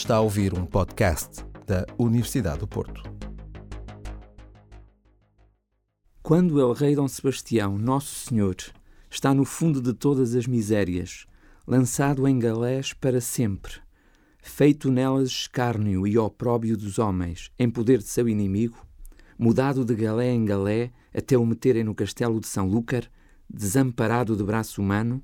Está a ouvir um podcast da Universidade do Porto. Quando El Rei Dom Sebastião, Nosso Senhor, está no fundo de todas as misérias, lançado em galés para sempre, feito nelas escárnio e opróbio dos homens, em poder de seu inimigo, mudado de galé em galé até o meterem no castelo de São Lúcar, desamparado de braço humano,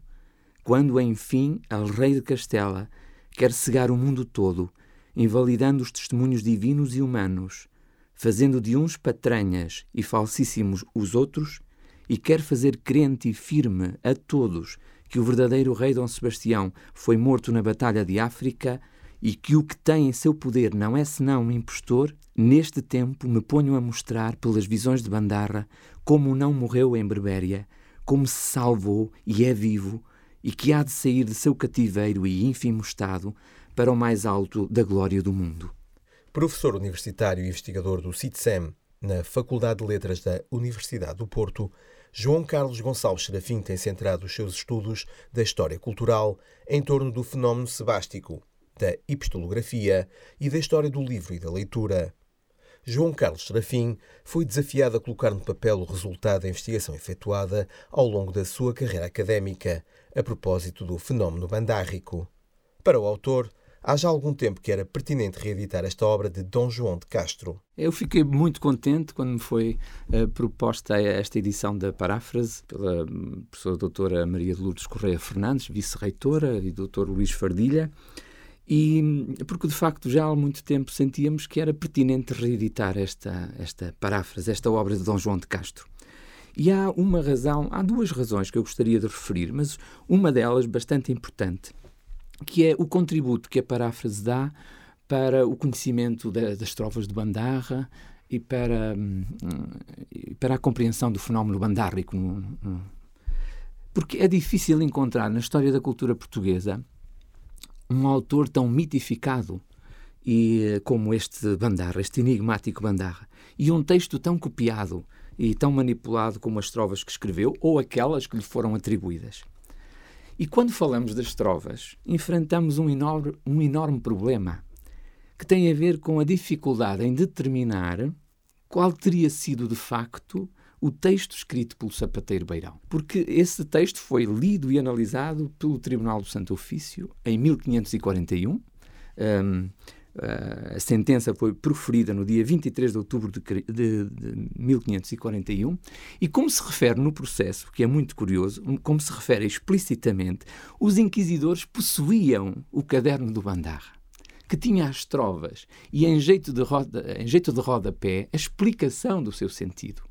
quando, enfim, El Rei de Castela quer cegar o mundo todo, invalidando os testemunhos divinos e humanos, fazendo de uns patranhas e falsíssimos os outros, e quer fazer crente e firme a todos que o verdadeiro rei Dom Sebastião foi morto na Batalha de África e que o que tem em seu poder não é senão um impostor, neste tempo me ponho a mostrar pelas visões de Bandarra como não morreu em Berbéria, como se salvou e é vivo, e que há de sair de seu cativeiro e ínfimo estado para o mais alto da glória do mundo. Professor universitário e investigador do CITSEM na Faculdade de Letras da Universidade do Porto, João Carlos Gonçalves Serafim tem centrado os seus estudos da história cultural em torno do fenómeno sebástico, da epistolografia e da história do livro e da leitura. João Carlos Serafim foi desafiado a colocar no papel o resultado da investigação efetuada ao longo da sua carreira académica, a propósito do fenómeno bandárrico. Para o autor, há já algum tempo que era pertinente reeditar esta obra de Dom João de Castro. Eu fiquei muito contente quando me foi uh, proposta esta edição da paráfrase pela professora doutora Maria de Lourdes Correia Fernandes, vice-reitora, e doutor Luís Fardilha, e porque de facto já há muito tempo sentíamos que era pertinente reeditar esta, esta paráfrase, esta obra de Dom João de Castro. E há uma razão, há duas razões que eu gostaria de referir, mas uma delas bastante importante, que é o contributo que a paráfrase dá para o conhecimento das trovas de Bandarra e para, hum, para a compreensão do fenómeno bandárrico. Porque é difícil encontrar na história da cultura portuguesa um autor tão mitificado e eh, como este Bandarra, este enigmático Bandarra, e um texto tão copiado e tão manipulado como as trovas que escreveu ou aquelas que lhe foram atribuídas. E quando falamos das trovas, enfrentamos um enorme, um enorme problema que tem a ver com a dificuldade em determinar qual teria sido de facto o texto escrito pelo sapateiro Beirão. Porque esse texto foi lido e analisado pelo Tribunal do Santo Ofício em 1541. Um, a sentença foi proferida no dia 23 de outubro de, 1541 e, como se refere no processo, que é muito curioso, como se refere explicitamente, os inquisidores possuíam o caderno do Bandarra, que tinha as trovas e, em jeito de, roda, em jeito de rodapé, a explicação do seu sentido.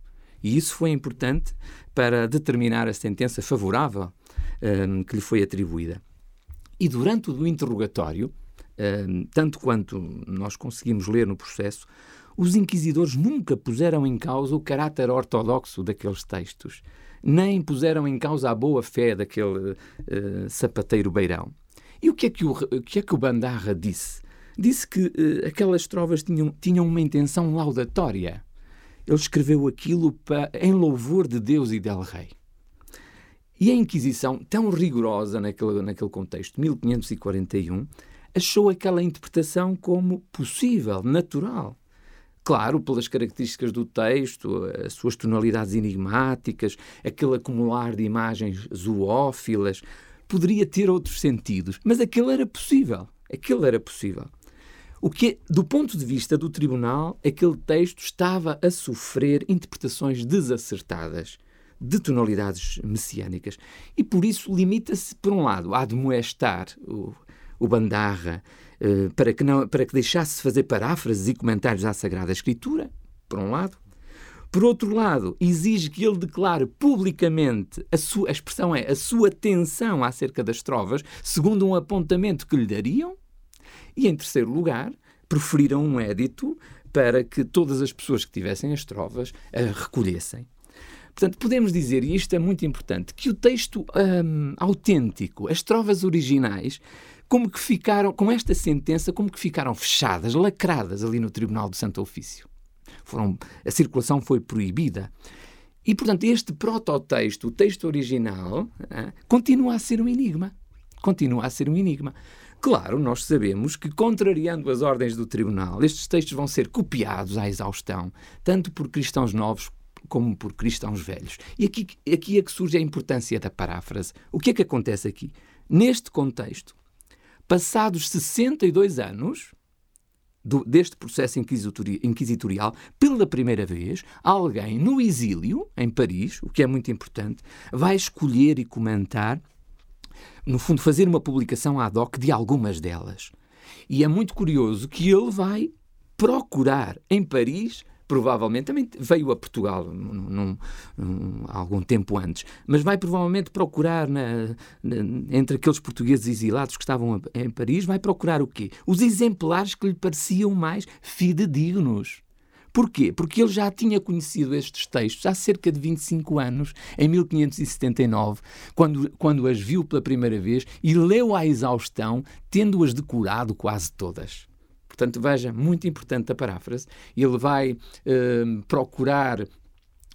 E isso foi importante para determinar a sentença favorável um, que lhe foi atribuída. E durante o interrogatório, um, tanto quanto nós conseguimos ler no processo, os inquisidores nunca puseram em causa o caráter ortodoxo daqueles textos, nem puseram em causa a boa fé daquele uh, sapateiro beirão. E o que é que o, o, que é que o Bandarra disse? Disse que uh, aquelas trovas tinham, tinham uma intenção laudatória ele escreveu aquilo para, em louvor de Deus e del Rei. E a Inquisição, tão rigorosa naquele, naquele contexto, 1541, achou aquela interpretação como possível, natural. Claro, pelas características do texto, as suas tonalidades enigmáticas, aquele acumular de imagens zoófilas, poderia ter outros sentidos, mas aquele era possível. Aquele era possível. O que, do ponto de vista do tribunal, aquele texto estava a sofrer interpretações desacertadas de tonalidades messiânicas e por isso limita-se, por um lado, a admoestar o, o Bandarra eh, para, que não, para que deixasse fazer paráfrases e comentários à Sagrada Escritura, por um lado. Por outro lado, exige que ele declare publicamente a sua a expressão é a sua tensão acerca das trovas, segundo um apontamento que lhe dariam, e, em terceiro lugar, proferiram um édito para que todas as pessoas que tivessem as trovas a recolhessem. Portanto, podemos dizer, e isto é muito importante, que o texto hum, autêntico, as trovas originais, como que ficaram, com esta sentença, como que ficaram fechadas, lacradas ali no Tribunal do Santo Ofício. Foram, a circulação foi proibida. E, portanto, este prototexto, o texto original, continua a ser um enigma. Continua a ser um enigma. Claro, nós sabemos que, contrariando as ordens do tribunal, estes textos vão ser copiados à exaustão, tanto por cristãos novos como por cristãos velhos. E aqui, aqui é que surge a importância da paráfrase. O que é que acontece aqui? Neste contexto, passados 62 anos do, deste processo inquisitorial, pela primeira vez, alguém no exílio, em Paris, o que é muito importante, vai escolher e comentar, no fundo, fazer uma publicação ad hoc de algumas delas. E é muito curioso que ele vai procurar em Paris provavelmente, também veio a Portugal num, num, algum tempo antes, mas vai provavelmente procurar, na, na, entre aqueles portugueses exilados que estavam em Paris, vai procurar o quê? Os exemplares que lhe pareciam mais fidedignos. Porquê? Porque ele já tinha conhecido estes textos há cerca de 25 anos, em 1579, quando, quando as viu pela primeira vez e leu à exaustão, tendo-as decorado quase todas. Portanto, veja, muito importante a paráfrase. Ele vai uh, procurar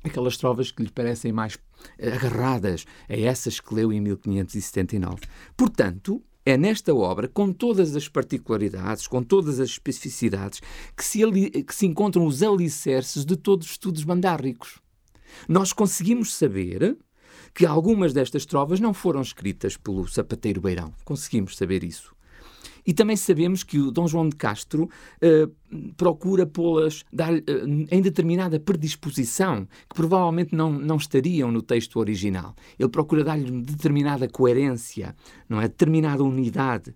aquelas trovas que lhe parecem mais agarradas a essas que leu em 1579. Portanto, é nesta obra, com todas as particularidades, com todas as especificidades, que se, ali, que se encontram os alicerces de todos os estudos mandáricos. Nós conseguimos saber que algumas destas trovas não foram escritas pelo sapateiro Beirão. Conseguimos saber isso. E também sabemos que o Dom João de Castro uh, procura pô-las uh, em determinada predisposição, que provavelmente não, não estariam no texto original. Ele procura dar-lhe determinada coerência, não é? Determinada unidade.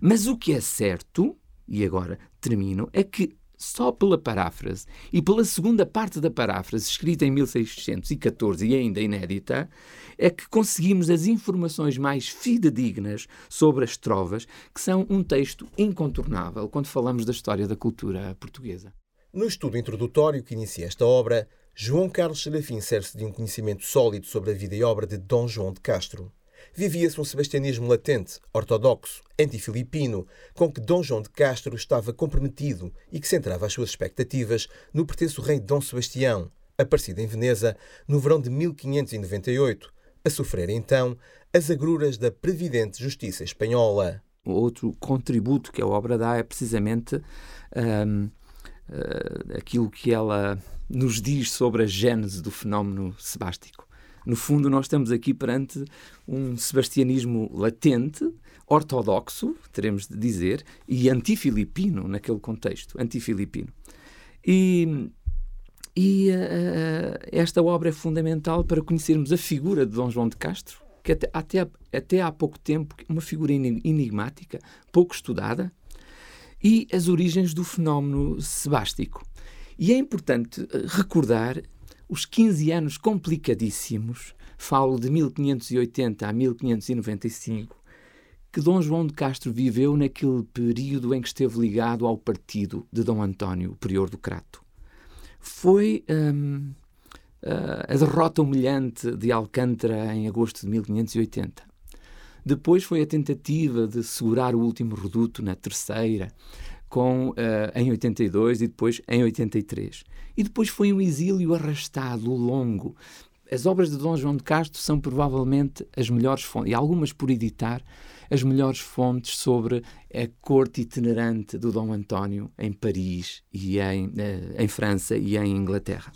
Mas o que é certo, e agora termino, é que só pela paráfrase e pela segunda parte da paráfrase, escrita em 1614 e ainda inédita, é que conseguimos as informações mais fidedignas sobre as trovas, que são um texto incontornável quando falamos da história da cultura portuguesa. No estudo introdutório que inicia esta obra, João Carlos Serafim serve-se de um conhecimento sólido sobre a vida e obra de Dom João de Castro vivia-se um sebastianismo latente, ortodoxo, antifilipino, com que Dom João de Castro estava comprometido e que centrava as suas expectativas no pretenso rei Dom Sebastião, aparecido em Veneza no verão de 1598, a sofrer então as agruras da previdente justiça espanhola. Outro contributo que a obra dá é precisamente um, uh, hum, aquilo que ela nos diz sobre a gênese do fenómeno sebástico. No fundo, nós estamos aqui perante um sebastianismo latente, ortodoxo, teremos de dizer, e antifilipino naquele contexto, antifilipino. E, e uh, esta obra é fundamental para conhecermos a figura de Dom João de Castro, que até, até, até há pouco tempo uma figura enigmática, pouco estudada, e as origens do fenómeno sebástico. E é importante eh, recordar os 15 anos complicadíssimos, falo de 1580 a 1595, que Dom João de Castro viveu naquele período em que esteve ligado ao partido de Dom António, prior do Crato. Foi hum, a derrota humilhante de Alcântara em agosto de 1580. Depois foi a tentativa de segurar o último reduto na terceira, com, uh, em 82 e depois em 83. E depois foi um exílio arrastado, longo. As obras de Dom João de Castro são provavelmente as melhores fontes, e algumas por editar, as melhores fontes sobre a corte itinerante do Dom António em Paris e em, uh, em França e em Inglaterra.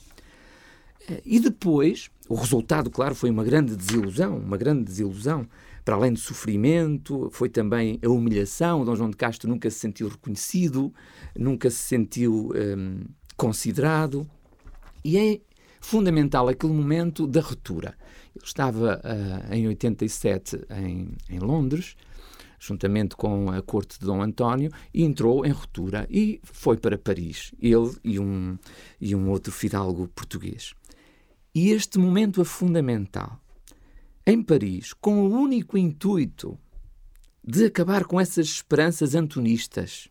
Uh, e depois, o resultado, claro, foi uma grande desilusão, uma grande desilusão para além do sofrimento, foi também a humilhação. Dom João de Castro nunca se sentiu reconhecido, nunca se sentiu um, considerado. E é fundamental aquele momento da ruptura. Ele estava uh, em 87 em, em Londres, juntamente com a corte de Dom António, e entrou em ruptura e foi para Paris, ele e um, e um outro fidalgo português. E este momento é fundamental em Paris com o único intuito de acabar com essas esperanças antonistas,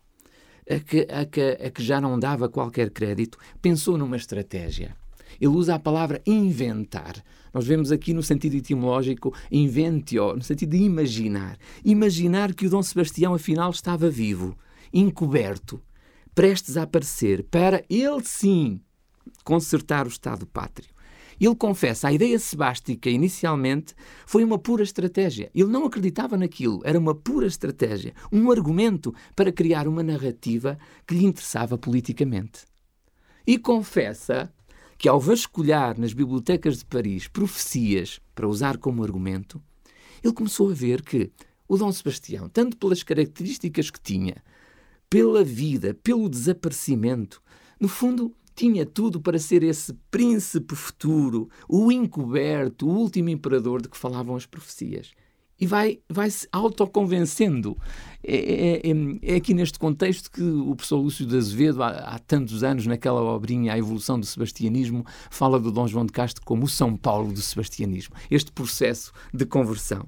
a que, a que, a que já não dava qualquer crédito, pensou numa estratégia. Ele usa a palavra inventar. Nós vemos aqui no sentido etimológico inventio, no sentido de imaginar. Imaginar que o Dom Sebastião afinal estava vivo, encoberto, prestes a aparecer, para ele sim consertar o Estado pátrio. Ele confessa, a ideia sebástica inicialmente foi uma pura estratégia. Ele não acreditava naquilo, era uma pura estratégia, um argumento para criar uma narrativa que lhe interessava politicamente. E confessa que, ao vasculhar nas bibliotecas de Paris profecias para usar como argumento, ele começou a ver que o Dom Sebastião, tanto pelas características que tinha, pela vida, pelo desaparecimento, no fundo, tinha tudo para ser esse príncipe futuro, o encoberto, o último imperador de que falavam as profecias. E vai, vai se autoconvencendo. É, é, é, é aqui neste contexto que o professor Lúcio de Azevedo, há, há, tantos anos, naquela obrinha A Evolução do Sebastianismo, fala do Dom João de Castro como o São Paulo do Sebastianismo. Este processo de conversão.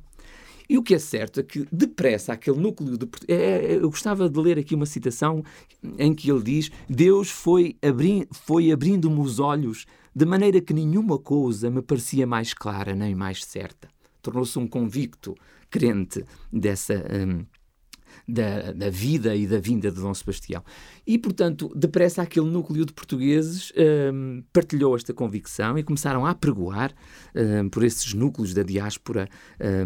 E o que é certo é que, depressa, aquele núcleo de. É, é, eu gostava de ler aqui uma citação em que ele diz: Deus foi, abri, foi abrindo-me os olhos de maneira que nenhuma coisa me parecia mais clara nem mais certa. Tornou-se um convicto crente dessa. Um, da, da, vida e da vinda de Dom Sebastião. E, portanto, depressa aquele núcleo de portugueses um, partilhou esta convicção e começaram a apregoar um, por esses núcleos da diáspora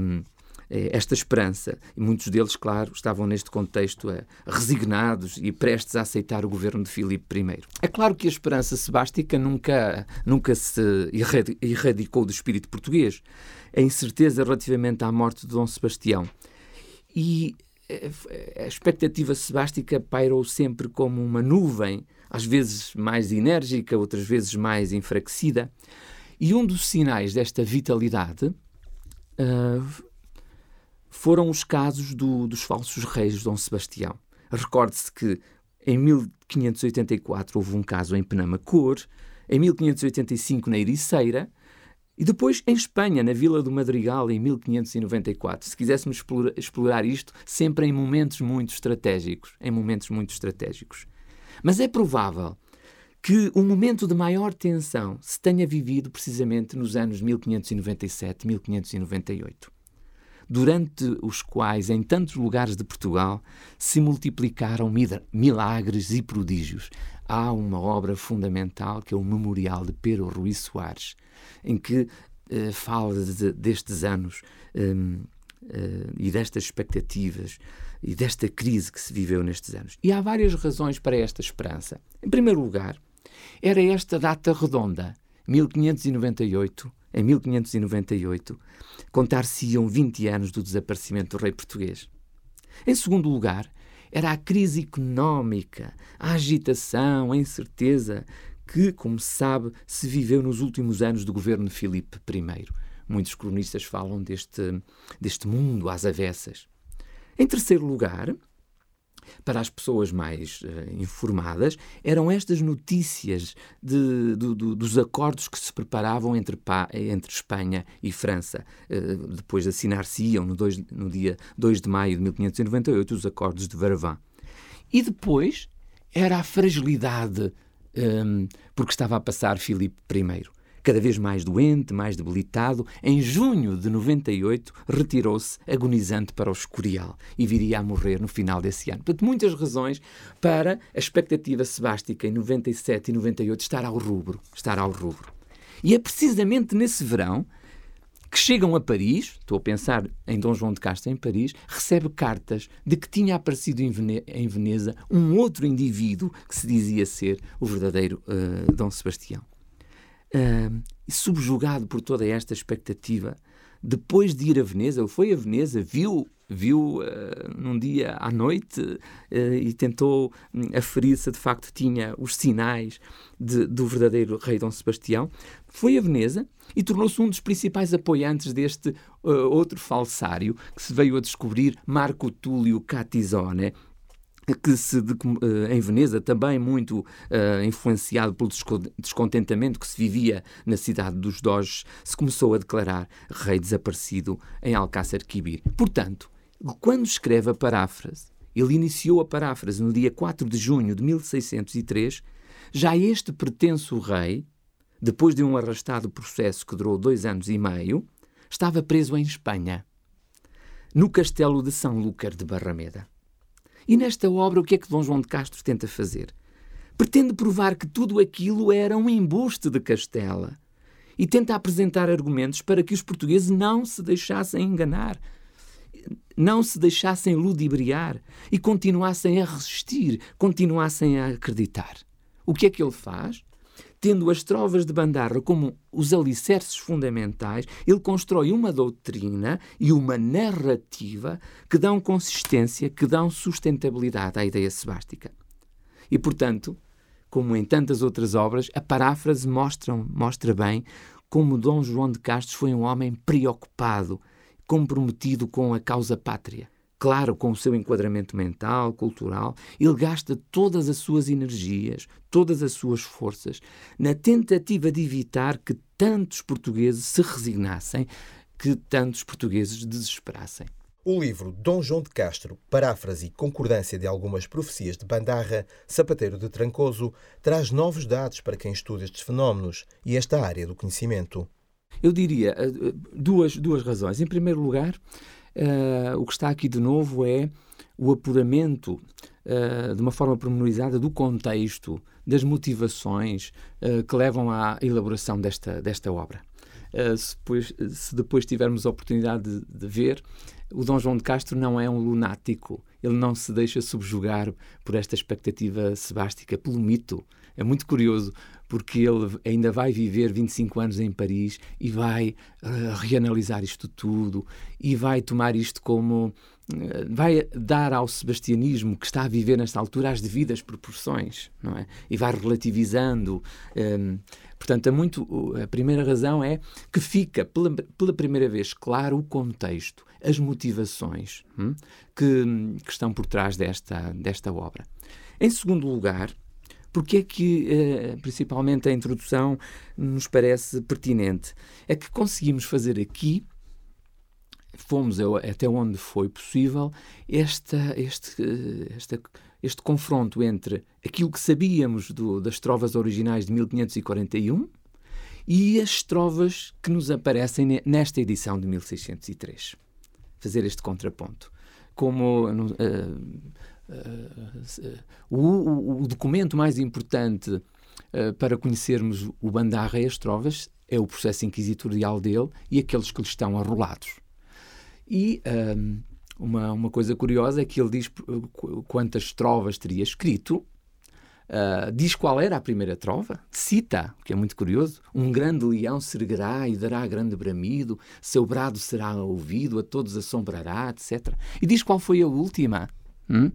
um, esta esperança. E muitos deles, claro, estavam neste contexto eh, resignados e prestes a aceitar o governo de Filipe I. É claro que a esperança sebástica nunca, nunca se erradicou do espírito português. A incerteza relativamente à morte de Dom Sebastião. E eh, a expectativa sebástica pairou sempre como uma nuvem, às vezes mais enérgica, outras vezes mais enfraquecida. E um dos sinais desta vitalidade uh, foram os casos do, dos falsos reis de Dom Sebastião. Recorde-se que em 1584 houve um caso em Penamacor, em 1585 na Ericeira e depois em Espanha, na Vila do Madrigal, em 1594. Se quiséssemos explorar, explorar isto, sempre em momentos muito estratégicos, em momentos muito estratégicos. Mas é provável que o momento de maior tensão se tenha vivido precisamente nos anos 1597, 1598 durante os quais, em tantos lugares de Portugal, se multiplicaram milagres e prodígios. Há uma obra fundamental que é o Memorial de Pedro Ruiz Soares, em que eh, fala de, destes anos um, uh, e destas expectativas e desta crise que se viveu nestes anos. E há várias razões para esta esperança. Em primeiro lugar, era esta data redonda, 1598, em 1598, contar-se-iam 20 anos do desaparecimento do rei português. Em segundo lugar, era a crise económica, a agitação, a incerteza que, como se sabe, se viveu nos últimos anos do governo de Filipe I. Muitos cronistas falam deste, deste mundo às avessas. Em terceiro lugar, para as pessoas mais uh, informadas, eram estas notícias de, dos acordos que se preparavam entre, entre Espanha e França. Uh, depois assinar-se-iam no, no, dia 2 de maio de 1598 os acordos de Varavã. E depois era a fragilidade um, porque estava a passar Filipe I cada vez mais doente, mais debilitado, em junho de 98 retirou-se agonizante para o Escorial e viria a morrer no final desse ano. Portanto, muitas razões para a expectativa sebástica em 97 e 98 estar ao rubro, estar ao rubro. E é precisamente nesse verão que chegam a Paris, estou a pensar em Dom João de Castro em Paris, recebe cartas de que tinha aparecido em, Vene em Veneza um outro indivíduo que se dizia ser o verdadeiro uh, Dom Sebastião uh, subjugado por toda esta expectativa, depois de ir a Veneza, ele foi a Veneza, viu viu uh, num dia à noite uh, e tentou um, aferir se de facto tinha os sinais de, do verdadeiro rei Dom Sebastião, foi a Veneza e tornou-se um dos principais apoiantes deste uh, outro falsário que se veio a descobrir, Marco Túlio Catizone, que se eh, em Veneza também muito uh, influenciado pelo descontentamento que se vivia na cidade dos Doges, se começou a declarar rei desaparecido em Alcácer Quibir. Portanto, quando escreve a paráfrase, ele iniciou a paráfrase no dia 4 de junho de 1603, já este pretenso rei, depois de um arrastado processo que durou dois anos e meio, estava preso em Espanha, no castelo de São Lúcar de Barrameda. E nesta obra, o que é que Dom João de Castro tenta fazer? Pretende provar que tudo aquilo era um embuste de Castela e tenta apresentar argumentos para que os portugueses não se deixassem enganar, não se deixassem ludibriar e continuassem a resistir, continuassem a acreditar. O que é que ele faz? Tendo as trovas de Bandarra como os alicerces fundamentais, ele constrói uma doutrina e uma narrativa que dão consistência, que dão sustentabilidade à ideia sebástica. E, portanto, como em tantas outras obras, a paráfrase mostra, mostra bem como Dom João de Castro foi um homem preocupado, comprometido com a causa pátria. Claro, com o seu enquadramento mental, cultural, ele gasta todas as suas energias, todas as suas forças, na tentativa de evitar que tantos portugueses se resignassem, que tantos portugueses desesperassem. O livro Dom João de Castro, paráfrase e concordância de algumas profecias de Bandarra, Sapateiro de Trancoso, traz novos dados para quem estuda estes fenómenos e esta área do conhecimento. Eu diria eh, duas, duas razões. Em primeiro lugar, uh, o que está aqui de novo é o apuramento uh, de uma forma pormenorizada do contexto, das motivações uh, que levam à elaboração desta, desta obra. se, depois, se depois tivermos a oportunidade de, de ver, o Dom João de Castro não é um lunático. Ele não se deixa subjugar por esta expectativa sebástica, pelo mito. É muito curioso, porque ele ainda vai viver 25 anos em Paris e vai uh, reanalisar isto tudo e vai tomar isto como. Uh, vai dar ao sebastianismo que está a viver nesta altura as devidas proporções, não é? E vai relativizando. Ehm, portanto, a, muito, a primeira razão é que fica pela, pela primeira vez claro o contexto as motivações hum, que, que, estão por trás desta, desta obra. Em segundo lugar, porque é que, eh, principalmente, a introdução nos parece pertinente? É que conseguimos fazer aqui, fomos até onde foi possível, esta, este, eh, esta, este confronto entre aquilo que sabíamos do, das trovas originais de 1541 e as trovas que nos aparecem nesta edição de 1603 fazer este contraponto. Como uh, uh, uh, o, o, documento mais importante para conhecermos o Bandarra e as Trovas é o processo inquisitorial dele e aqueles que lhe estão arrolados. E uma, uma coisa curiosa é que ele diz quantas trovas teria escrito, Uh, diz qual era a primeira trova, cita, o que é muito curioso: um grande leão se erguerá e dará grande bramido, seu brado será ouvido, a todos assombrará, etc. E diz qual foi a última. Hum?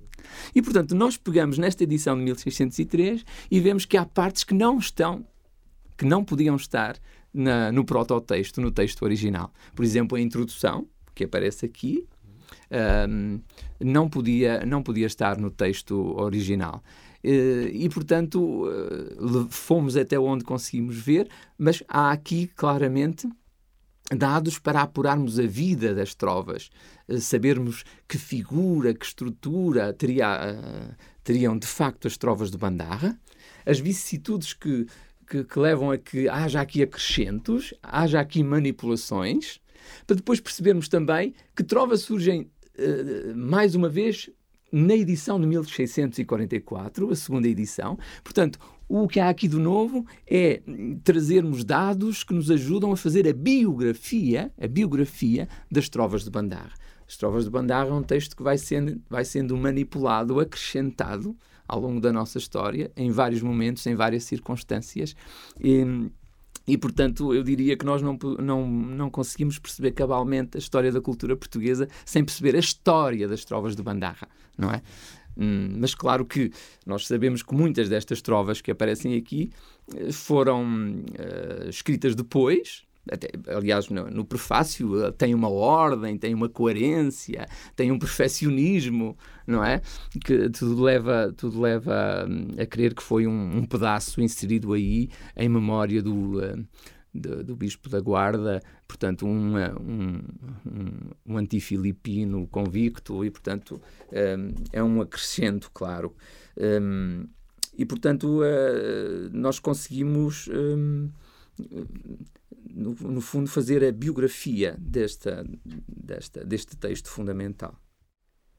E portanto, nós pegamos nesta edição de 1603 e vemos que há partes que não estão, que não podiam estar na, no prototexto, no texto original. Por exemplo, a introdução, que aparece aqui, um, não, podia, não podia estar no texto original. Eh, e, portanto, eh, fomos até onde conseguimos ver, mas há aqui claramente dados para apurarmos a vida das trovas, eh, sabermos que figura, que estrutura teria, teriam de facto as trovas de Bandarra, as vicissitudes que, que, que levam a que haja aqui acrescentos, haja aqui manipulações, para depois percebermos também que trovas surgem mais uma vez na edição de 1644, a segunda edição. Portanto, o que há aqui de novo é trazermos dados que nos ajudam a fazer a biografia, a biografia das trovas de Bandarra. As trovas de Bandarra é um texto que vai sendo, vai sendo manipulado, acrescentado ao longo da nossa história, em vários momentos, em várias circunstâncias. E, e, portanto, eu diria que nós não, não, não conseguimos perceber cabalmente a história da cultura portuguesa sem perceber a história das trovas de Bandarra, não é? Hum, mas claro que nós sabemos que muitas destas trovas que aparecem aqui eh, foram uh, escritas depois, até, aliás, no, no, prefácio eh, tem uma ordem, tem uma coerência, tem um perfeccionismo, não é? Que tudo leva, tudo leva hum, a crer que foi um, um pedaço inserido aí em memória do, uh, do, do, Bispo da Guarda, portanto, um, um, um, um antifilipino convicto, e, portanto, um, é um acrescento, claro. Um, e, portanto, nós conseguimos. No, no, fundo, fazer a biografia desta, desta, deste texto fundamental.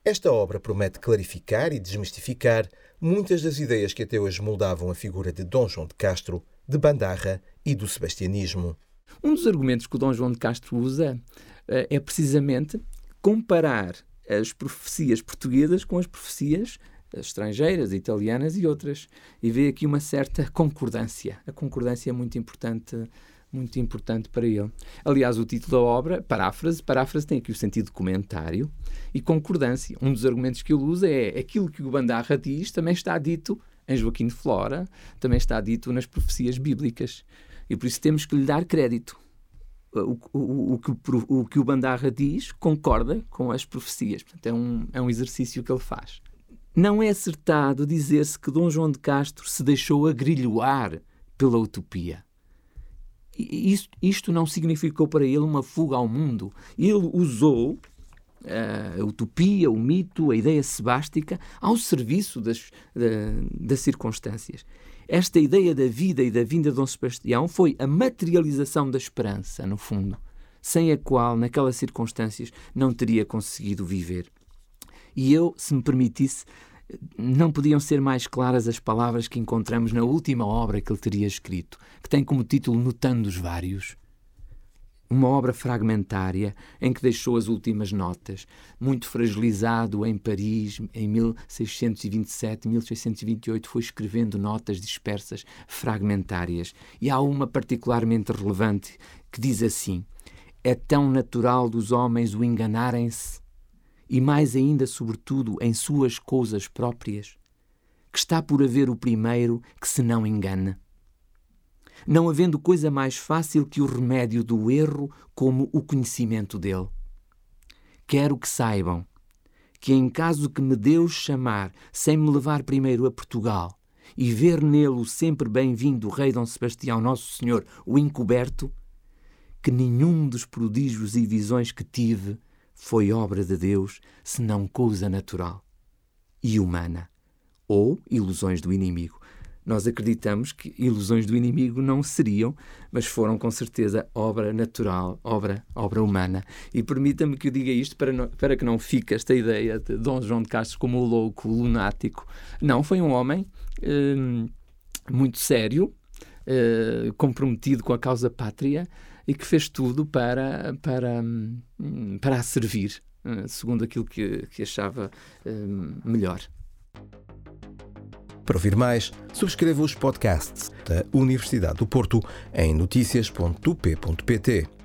Esta obra promete clarificar e desmistificar muitas das ideias que até hoje moldavam a figura de Dom João de Castro, de Bandarra e do sebastianismo. Um dos argumentos que o Dom João de Castro usa uh, é precisamente comparar as profecias portuguesas com as profecias estrangeiras, italianas e outras. E vê aqui uma certa concordância. A concordância é muito importante, muito importante para ele. Aliás, o título da obra, paráfrase, paráfrase tem aqui o sentido de comentário e concordância. Um dos argumentos que ele usa é aquilo que o Bandarra diz também está dito em Joaquim de Flora, também está dito nas profecias bíblicas. E por isso temos que lhe dar crédito. O, o, o, que, o que o Bandarra diz concorda com as profecias. Portanto, é um, é um exercício que ele faz. Não é acertado dizer-se que Dom João de Castro se deixou agrilhoar pela utopia. Isto, isto não significou para ele uma fuga ao mundo. Ele usou a utopia, o mito, a ideia sebástica ao serviço das, das circunstâncias. Esta ideia da vida e da vinda de Dom Sebastião foi a materialização da esperança, no fundo, sem a qual, naquelas circunstâncias, não teria conseguido viver. E eu, se me permitisse, não podiam ser mais claras as palavras que encontramos na última obra que ele teria escrito, que tem como título Notando os Vários uma obra fragmentária em que deixou as últimas notas, muito fragilizado em Paris em 1627, 1628, foi escrevendo notas dispersas, fragmentárias. E há uma particularmente relevante que diz assim: É tão natural dos homens o enganarem-se, e mais ainda, sobretudo, em suas coisas próprias, que está por haver o primeiro que se não engana não havendo coisa mais fácil que o remédio do erro como o conhecimento dele. Quero que saibam que, em caso que me Deus chamar sem me levar primeiro a Portugal e ver nele o sempre bem-vindo Rei Dom Sebastião, Nosso Senhor, o encoberto, que nenhum dos prodígios e visões que tive foi obra de Deus, senão coisa natural e humana, ou ilusões do inimigo nós acreditamos que ilusões do inimigo não seriam, mas foram com certeza obra natural, obra, obra humana. E permita-me que eu diga isto para, não, para que não fique esta ideia de Dom João de Castro como louco, lunático. Não, foi um homem hum, muito sério, hum, comprometido com a causa pátria e que fez tudo para, para, hum, para a servir, hum, segundo aquilo que, que achava hum, melhor. Para ouvir mais, subscreva os podcasts da Universidade do Porto em notícias.up.pt.